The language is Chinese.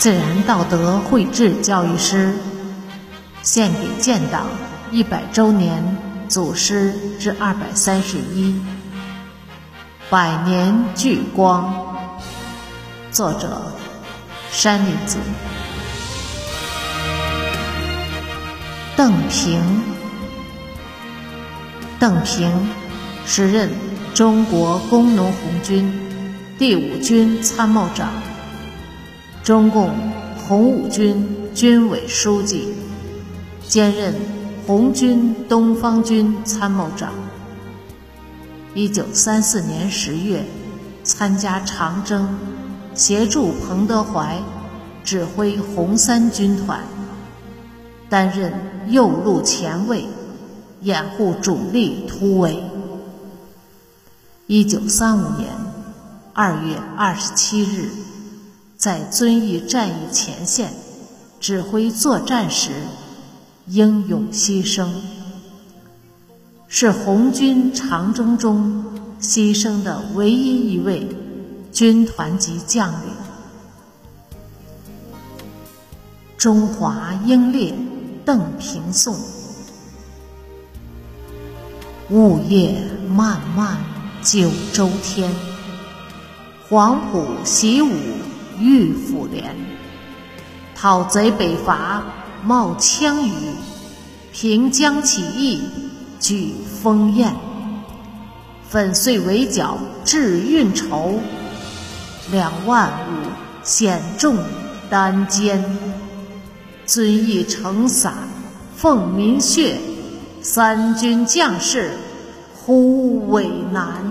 自然道德绘制教育诗，献给建党一百周年祖师之二百三十一，百年聚光。作者：山里子。邓平，邓平，时任中国工农红军第五军参谋长，中共红五军军委书记，兼任红军东方军参谋长。一九三四年十月，参加长征，协助彭德怀指挥红三军团。担任右路前卫，掩护主力突围。一九三五年二月二十七日，在遵义战役前线指挥作战时，英勇牺牲，是红军长征中牺牲的唯一一位军团级将领。中华英烈。邓平颂：雾夜漫漫九州天，黄埔习武玉府连。讨贼北伐冒枪雨，平江起义举风焰。粉碎围剿致运筹，两万五险重担肩。遵义城洒奉民血，三军将士忽为难。